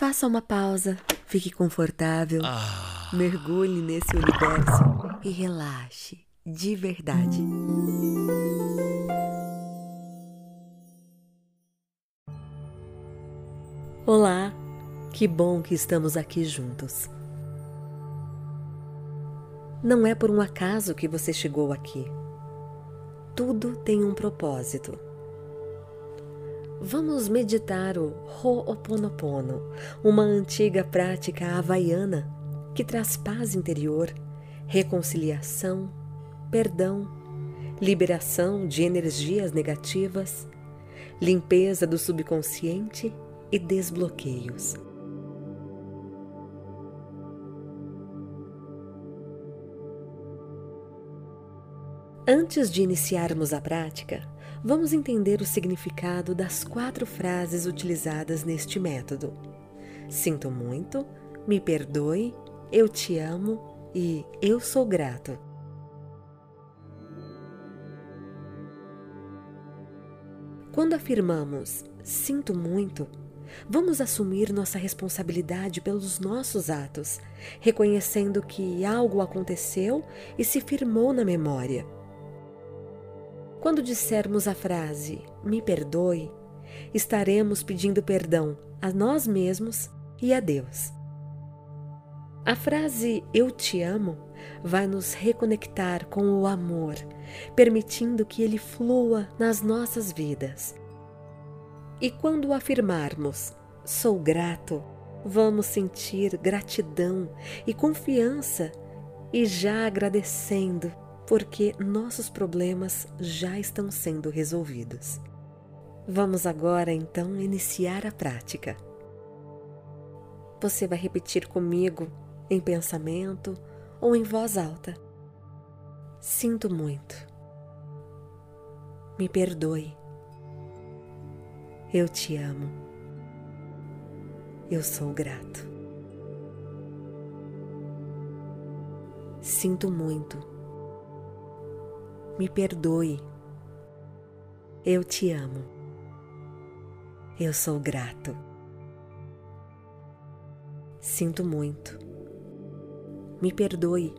Faça uma pausa, fique confortável, mergulhe nesse universo e relaxe de verdade. Olá, que bom que estamos aqui juntos. Não é por um acaso que você chegou aqui. Tudo tem um propósito. Vamos meditar o Ho'oponopono, uma antiga prática havaiana que traz paz interior, reconciliação, perdão, liberação de energias negativas, limpeza do subconsciente e desbloqueios. Antes de iniciarmos a prática, vamos entender o significado das quatro frases utilizadas neste método. Sinto muito, me perdoe, eu te amo e eu sou grato. Quando afirmamos sinto muito, vamos assumir nossa responsabilidade pelos nossos atos, reconhecendo que algo aconteceu e se firmou na memória. Quando dissermos a frase me perdoe, estaremos pedindo perdão a nós mesmos e a Deus. A frase eu te amo vai nos reconectar com o amor, permitindo que ele flua nas nossas vidas. E quando afirmarmos sou grato, vamos sentir gratidão e confiança e já agradecendo porque nossos problemas já estão sendo resolvidos. Vamos agora então iniciar a prática. Você vai repetir comigo em pensamento ou em voz alta. Sinto muito. Me perdoe. Eu te amo. Eu sou grato. Sinto muito me perdoe. Eu te amo. Eu sou grato. Sinto muito. Me perdoe.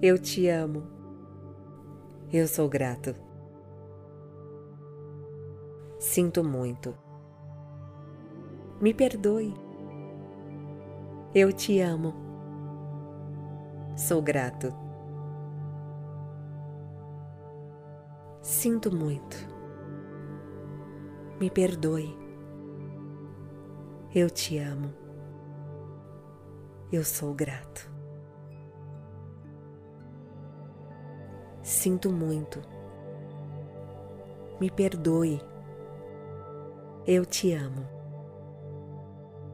Eu te amo. Eu sou grato. Sinto muito. Me perdoe. Eu te amo. Sou grato. Sinto muito. Me perdoe. Eu te amo. Eu sou grato. Sinto muito. Me perdoe. Eu te amo.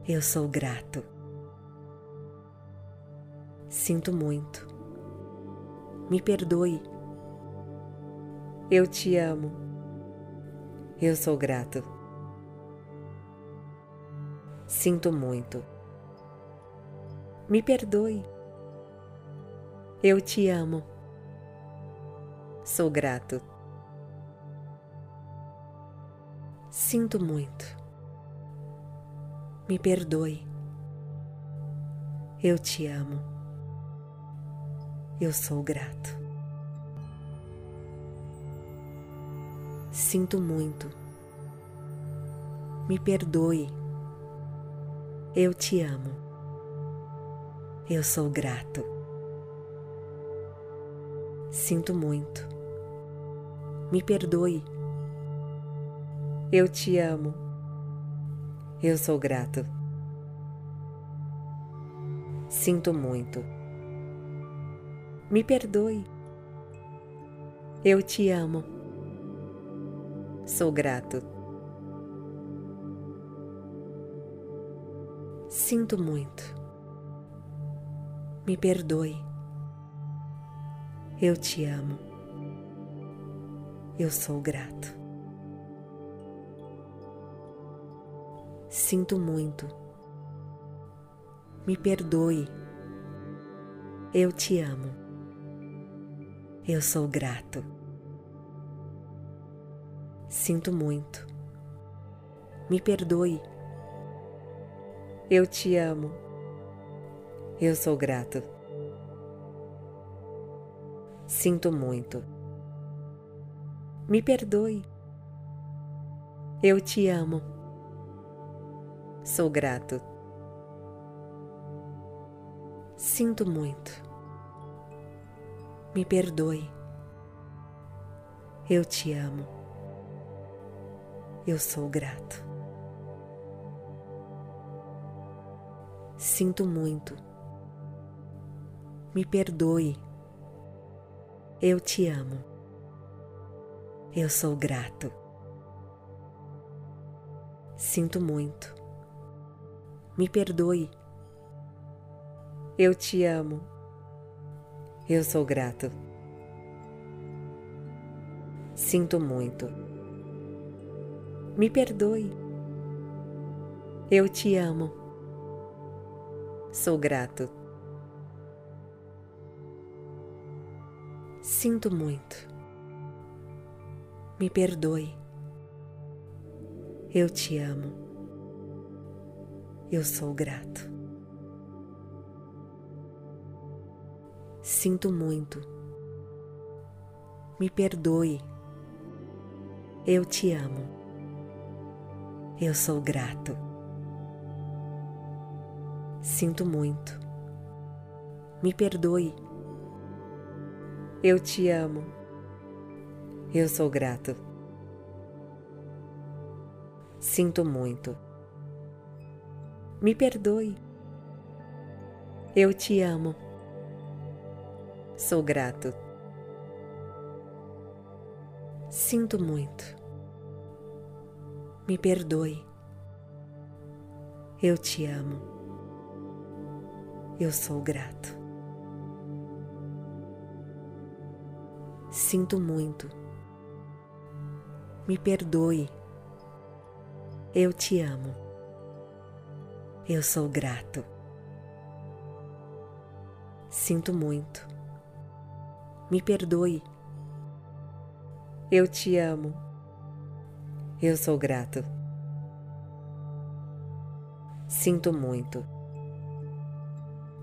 Eu sou grato. Sinto muito. Me perdoe. Eu te amo. Eu sou grato. Sinto muito. Me perdoe. Eu te amo. Sou grato. Sinto muito. Me perdoe. Eu te amo. Eu sou grato. Sinto muito. Me perdoe. Eu te amo. Eu sou grato. Sinto muito. Me perdoe. Eu te amo. Eu sou grato. Sinto muito. Me perdoe. Eu te amo. Sou grato. Sinto muito. Me perdoe. Eu te amo. Eu sou grato. Sinto muito. Me perdoe. Eu te amo. Eu sou grato. Sinto muito. Me perdoe. Eu te amo. Eu sou grato. Sinto muito. Me perdoe. Eu te amo. Sou grato. Sinto muito. Me perdoe. Eu te amo. Eu sou grato. Sinto muito. Me perdoe. Eu te amo. Eu sou grato. Sinto muito. Me perdoe. Eu te amo. Eu sou grato. Sinto muito. Me perdoe. Eu te amo. Sou grato. Sinto muito. Me perdoe. Eu te amo. Eu sou grato. Sinto muito. Me perdoe. Eu te amo. Eu sou grato. Sinto muito. Me perdoe. Eu te amo. Eu sou grato. Sinto muito. Me perdoe. Eu te amo. Sou grato. Sinto muito. Me perdoe. Eu te amo. Eu sou grato. Sinto muito. Me perdoe. Eu te amo. Eu sou grato. Sinto muito. Me perdoe. Eu te amo. Eu sou grato. Sinto muito.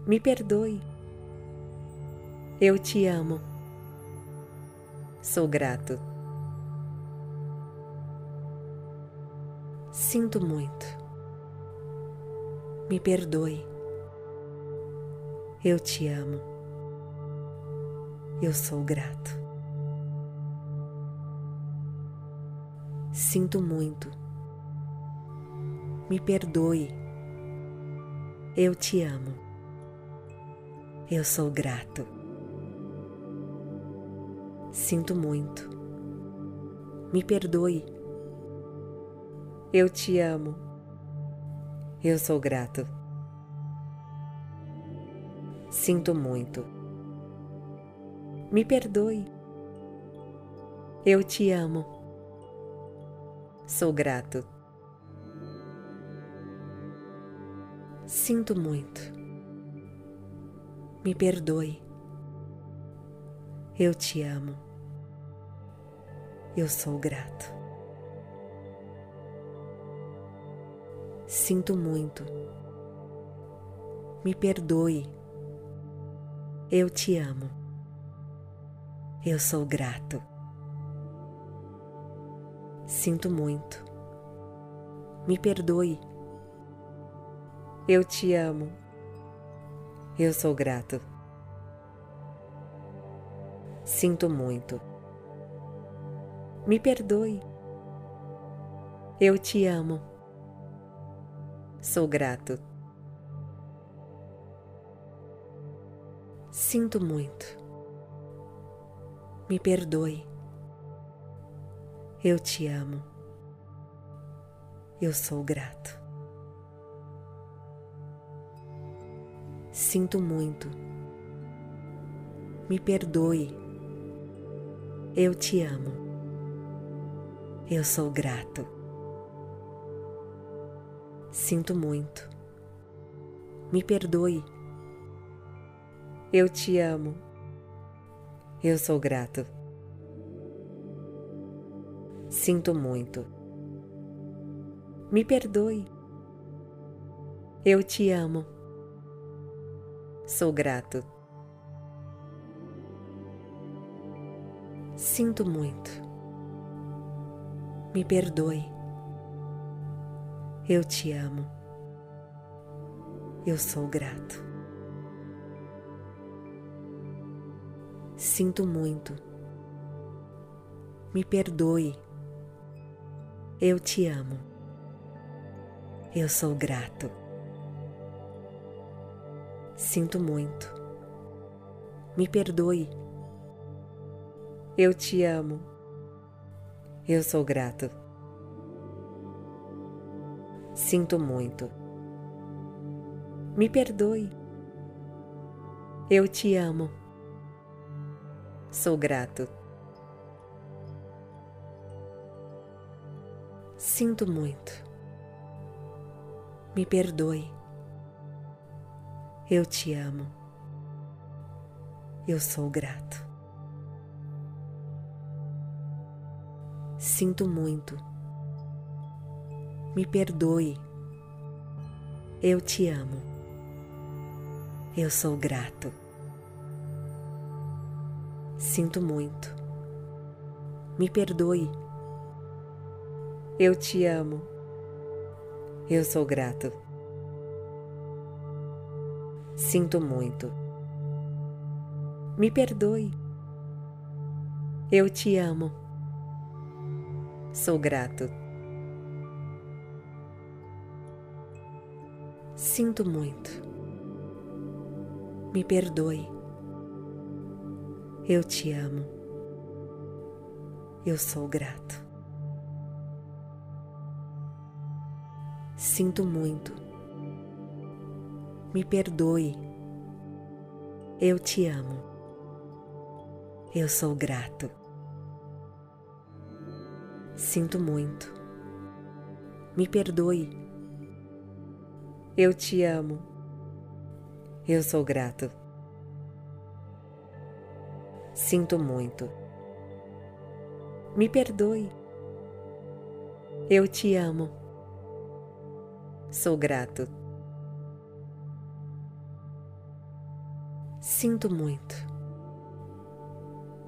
Me perdoe. Eu te amo. Sou grato. Sinto muito. Me perdoe. Eu te amo. Eu sou grato. Sinto muito. Me perdoe. Eu te amo. Eu sou grato. Sinto muito. Me perdoe. Eu te amo. Eu sou grato. Sinto muito me perdoe. Eu te amo. Sou grato. Sinto muito. Me perdoe. Eu te amo. Eu sou grato. Sinto muito. Me perdoe. Eu te amo. Eu sou grato. Sinto muito. Me perdoe. Eu te amo. Eu sou grato. Sinto muito. Me perdoe. Eu te amo. Sou grato. Sinto muito me perdoe. Eu te amo. Eu sou grato. Sinto muito. Me perdoe. Eu te amo. Eu sou grato. Sinto muito. Me perdoe. Eu te amo. Eu sou grato. Sinto muito. Me perdoe. Eu te amo. Sou grato. Sinto muito. Me perdoe. Eu te amo. Eu sou grato. Sinto muito. Me perdoe. Eu te amo. Eu sou grato. Sinto muito. Me perdoe. Eu te amo. Eu sou grato. Sinto muito. Me perdoe. Eu te amo. Sou grato. Sinto muito. Me perdoe. Eu te amo. Eu sou grato. Sinto muito. Me perdoe. Eu te amo. Eu sou grato. Sinto muito. Me perdoe. Eu te amo. Eu sou grato. Sinto muito. Me perdoe. Eu te amo. Sou grato. Sinto muito. Me perdoe. Eu te amo. Eu sou grato. Sinto muito. Me perdoe. Eu te amo. Eu sou grato. Sinto muito. Me perdoe. Eu te amo. Eu sou grato. Sinto muito. Me perdoe. Eu te amo. Sou grato. Sinto muito.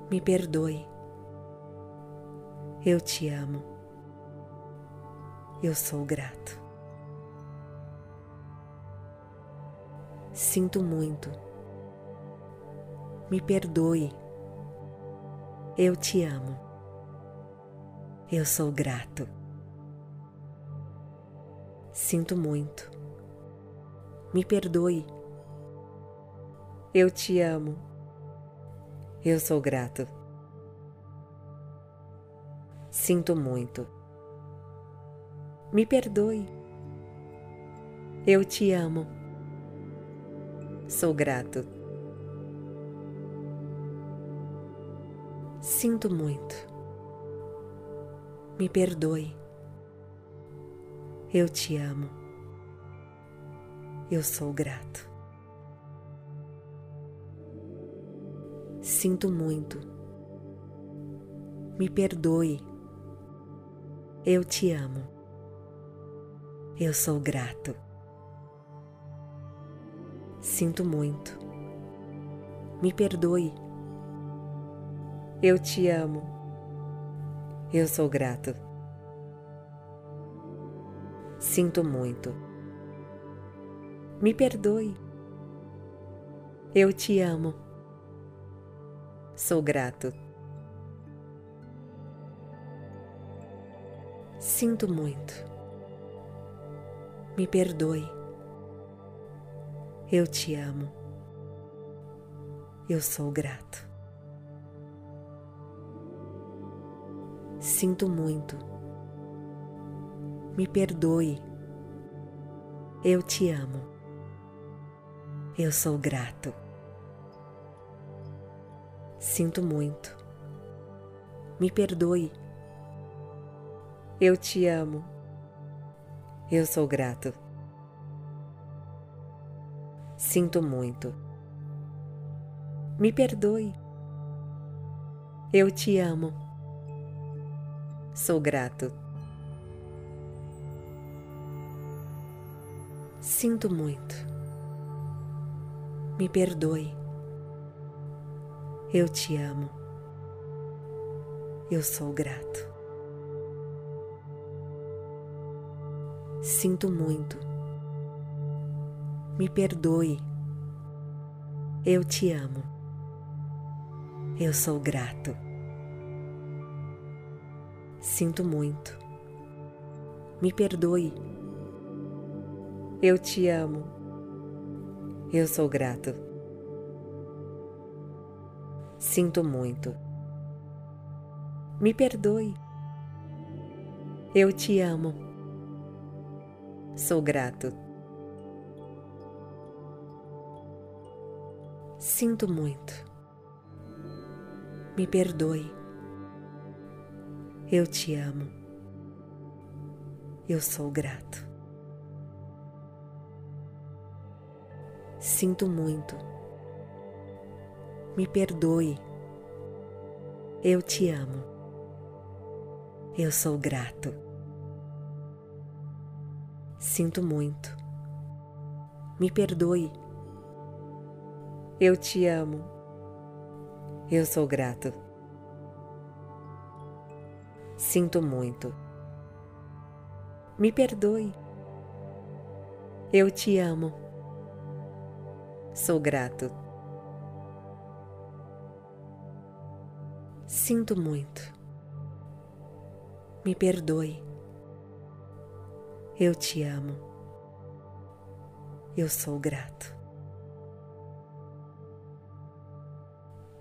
Me perdoe. Eu te amo. Eu sou grato. Sinto muito. Me perdoe. Eu te amo. Eu sou grato. Sinto muito. Me perdoe. Eu te amo. Eu sou grato. Sinto muito. Me perdoe. Eu te amo. Sou grato. Sinto muito. Me perdoe. Eu te amo. Eu sou grato. Sinto muito. Me perdoe. Eu te amo. Eu sou grato. Sinto muito. Me perdoe. Eu te amo. Eu sou grato. Sinto muito. Me perdoe. Eu te amo. Sou grato. Sinto muito. Me perdoe. Eu te amo. Eu sou grato. Sinto muito. Me perdoe. Eu te amo. Eu sou grato. Sinto muito. Me perdoe. Eu te amo. Eu sou grato. Sinto muito. Me perdoe. Eu te amo. Sou grato. Sinto muito. Me perdoe. Eu te amo. Eu sou grato. Sinto muito. Me perdoe. Eu te amo. Eu sou grato. Sinto muito. Me perdoe. Eu te amo. Eu sou grato. Sinto muito. Me perdoe. Eu te amo. Sou grato. Sinto muito. Me perdoe. Eu te amo. Eu sou grato. Sinto muito. Me perdoe. Eu te amo. Eu sou grato. Sinto muito. Me perdoe. Eu te amo. Eu sou grato. Sinto muito. Me perdoe. Eu te amo. Sou grato. Sinto muito. Me perdoe. Eu te amo. Eu sou grato.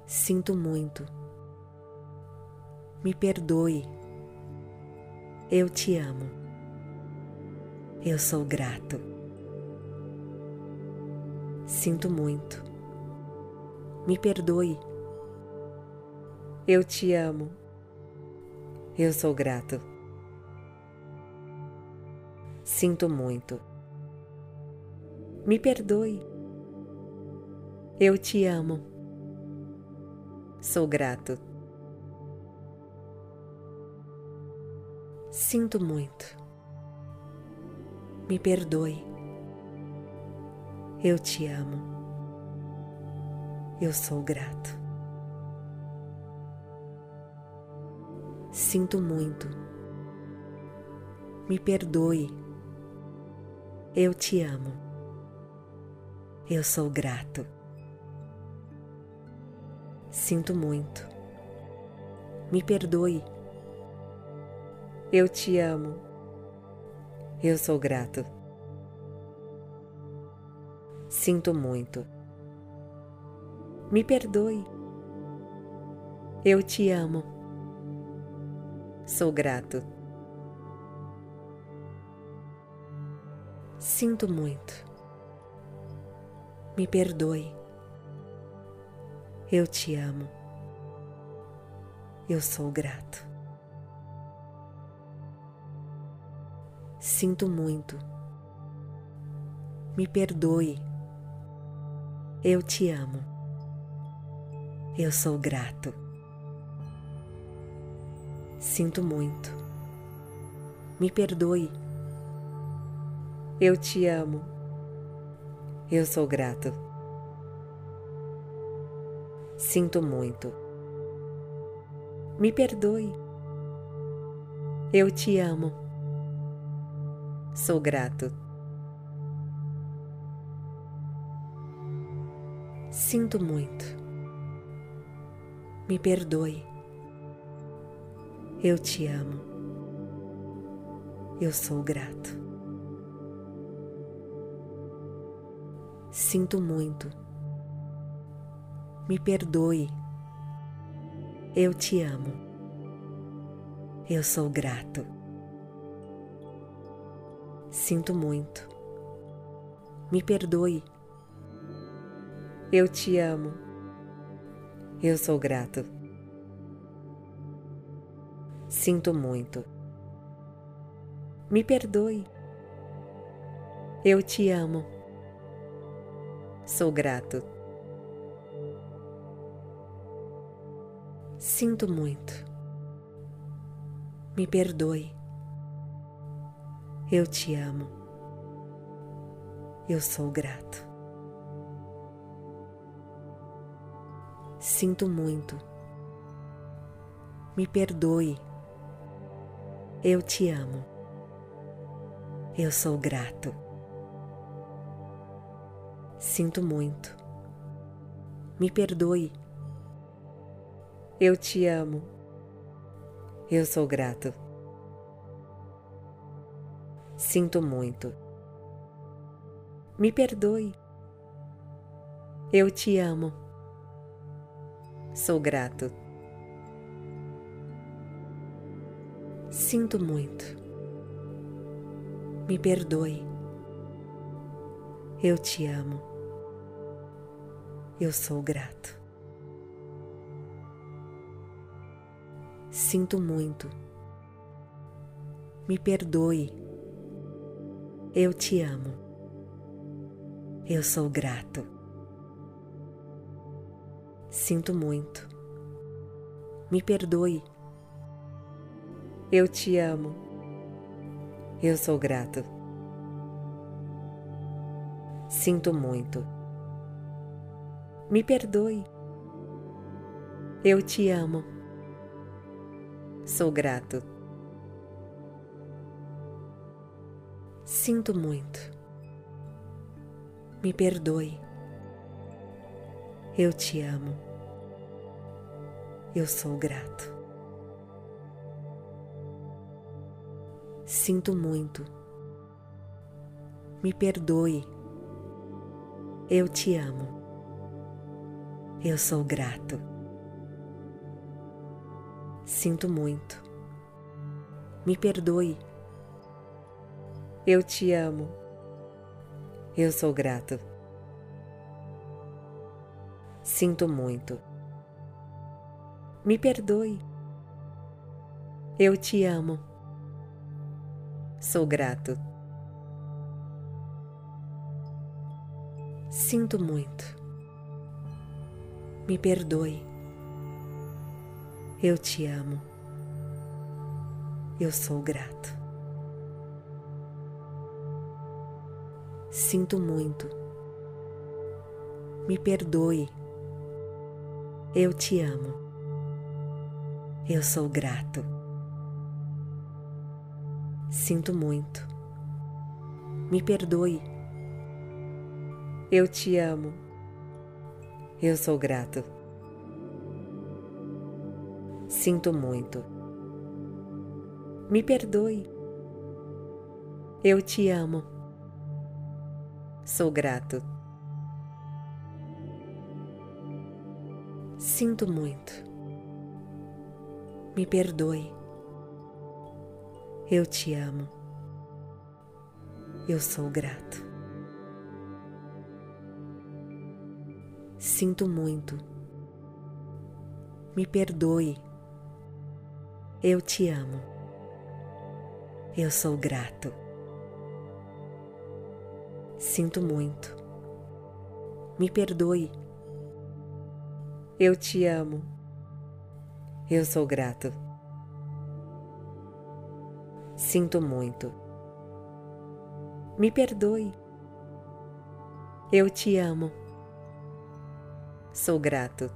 Sinto muito. Me perdoe. Eu te amo. Eu sou grato. Sinto muito. Me perdoe. Eu te amo. Eu sou grato. Sinto muito. Me perdoe. Eu te amo. Sou grato. Sinto muito. Me perdoe. Eu te amo. Eu sou grato. Sinto muito. Me perdoe. Eu te amo. Eu sou grato. Sinto muito. Me perdoe. Eu te amo. Eu sou grato. Sinto muito. Me perdoe. Eu te amo. Sou grato. Sinto muito. Me perdoe. Eu te amo. Eu sou grato. Sinto muito. Me perdoe. Eu te amo. Eu sou grato. Sinto muito. Me perdoe. Eu te amo. Eu sou grato. Sinto muito. Me perdoe. Eu te amo. Sou grato. Sinto muito. Me perdoe. Eu te amo. Eu sou grato. Sinto muito. Me perdoe. Eu te amo. Eu sou grato. Sinto muito. Me perdoe. Eu te amo. Eu sou grato. Sinto muito. Me perdoe. Eu te amo. Sou grato. Sinto muito. Me perdoe. Eu te amo. Eu sou grato. Sinto muito. Me perdoe. Eu te amo. Eu sou grato. Sinto muito. Me perdoe. Eu te amo. Eu sou grato. Sinto muito. Me perdoe. Eu te amo. Sou grato. Sinto muito. Me perdoe. Eu te amo. Eu sou grato. Sinto muito. Me perdoe. Eu te amo. Eu sou grato. Sinto muito. Me perdoe. Eu te amo. Eu sou grato. Sinto muito. Me perdoe. Eu te amo. Sou grato. Sinto muito. Me perdoe. Eu te amo. Eu sou grato. Sinto muito. Me perdoe. Eu te amo. Eu sou grato. Sinto muito. Me perdoe. Eu te amo. Eu sou grato. Sinto muito. Me perdoe. Eu te amo. Sou grato. Sinto muito. Me perdoe. Eu te amo. Eu sou grato. Sinto muito. Me perdoe. Eu te amo. Eu sou grato. Sinto muito. Me perdoe. Eu te amo. Eu sou grato. Sinto muito. Me perdoe. Eu te amo. Sou grato. Sinto muito. Me perdoe. Eu te amo. Eu sou grato. Sinto muito. Me perdoe. Eu te amo. Eu sou grato. Sinto muito. Me perdoe. Eu te amo. Eu sou grato. Sinto muito. Me perdoe. Eu te amo. Sou grato.